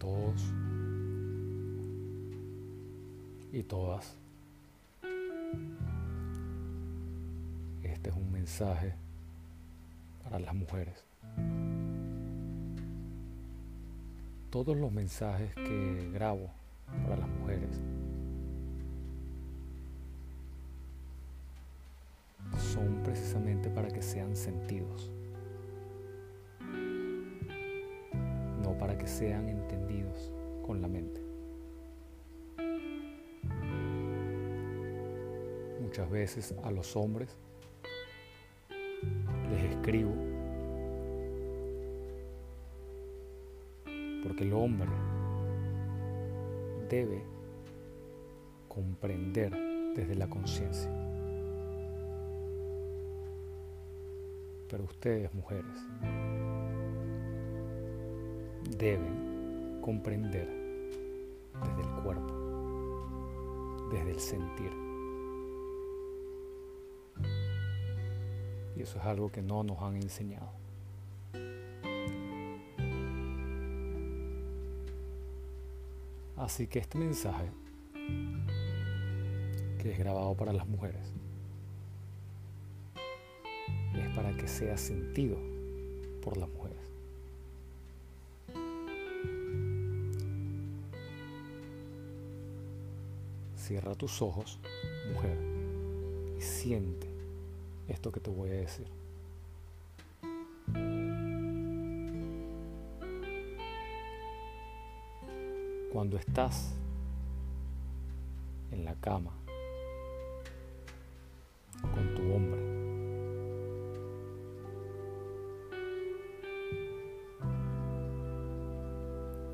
todos y todas. Este es un mensaje para las mujeres. Todos los mensajes que grabo para las mujeres son precisamente para que sean sentidos. Que sean entendidos con la mente. Muchas veces a los hombres les escribo porque el hombre debe comprender desde la conciencia. Pero ustedes, mujeres, deben comprender desde el cuerpo, desde el sentir. Y eso es algo que no nos han enseñado. Así que este mensaje, que es grabado para las mujeres, es para que sea sentido por las mujeres. Cierra tus ojos, mujer, y siente esto que te voy a decir. Cuando estás en la cama con tu hombre,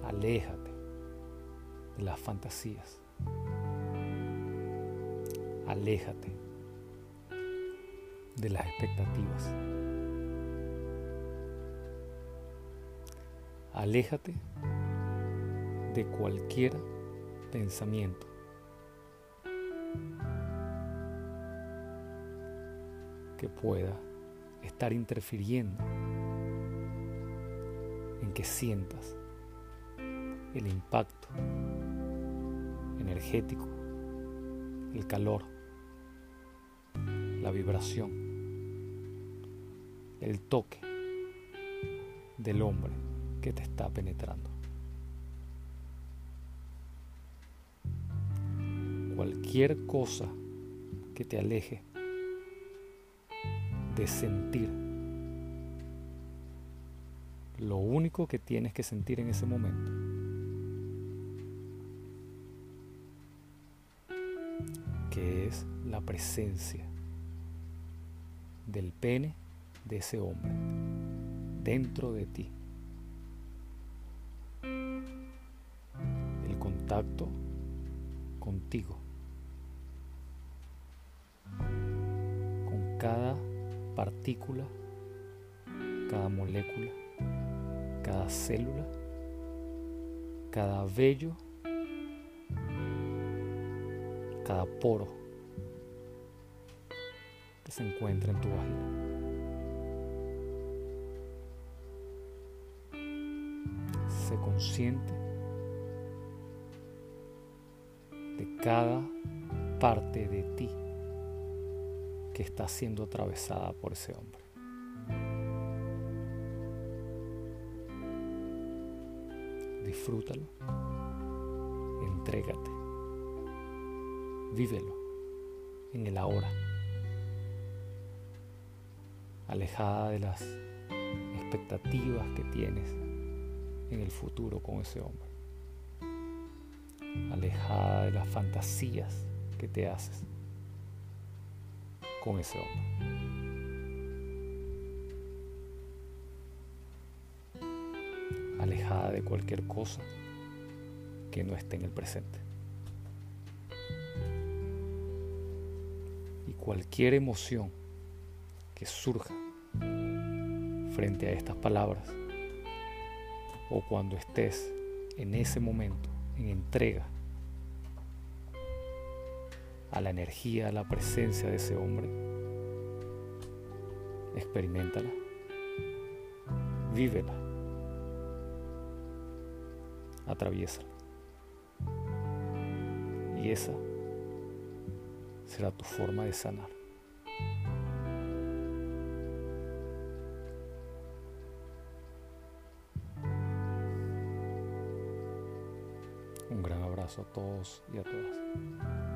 aléjate de las fantasías aléjate de las expectativas. Aléjate de cualquier pensamiento. que pueda estar interfiriendo en que sientas el impacto energético, el calor la vibración, el toque del hombre que te está penetrando. Cualquier cosa que te aleje de sentir lo único que tienes que sentir en ese momento que es la presencia del pene de ese hombre dentro de ti. El contacto contigo. Con cada partícula, cada molécula, cada célula, cada vello, cada poro se encuentra en tu vagina. Sé consciente de cada parte de ti que está siendo atravesada por ese hombre. Disfrútalo, entrégate, vívelo en el ahora alejada de las expectativas que tienes en el futuro con ese hombre, alejada de las fantasías que te haces con ese hombre. alejada de cualquier cosa que no esté en el presente. Y cualquier emoción que surja frente a estas palabras o cuando estés en ese momento en entrega a la energía, a la presencia de ese hombre, experimentala, vívela, atraviésala. Y esa será tu forma de sanar. Un gran abrazo a todos y a todas.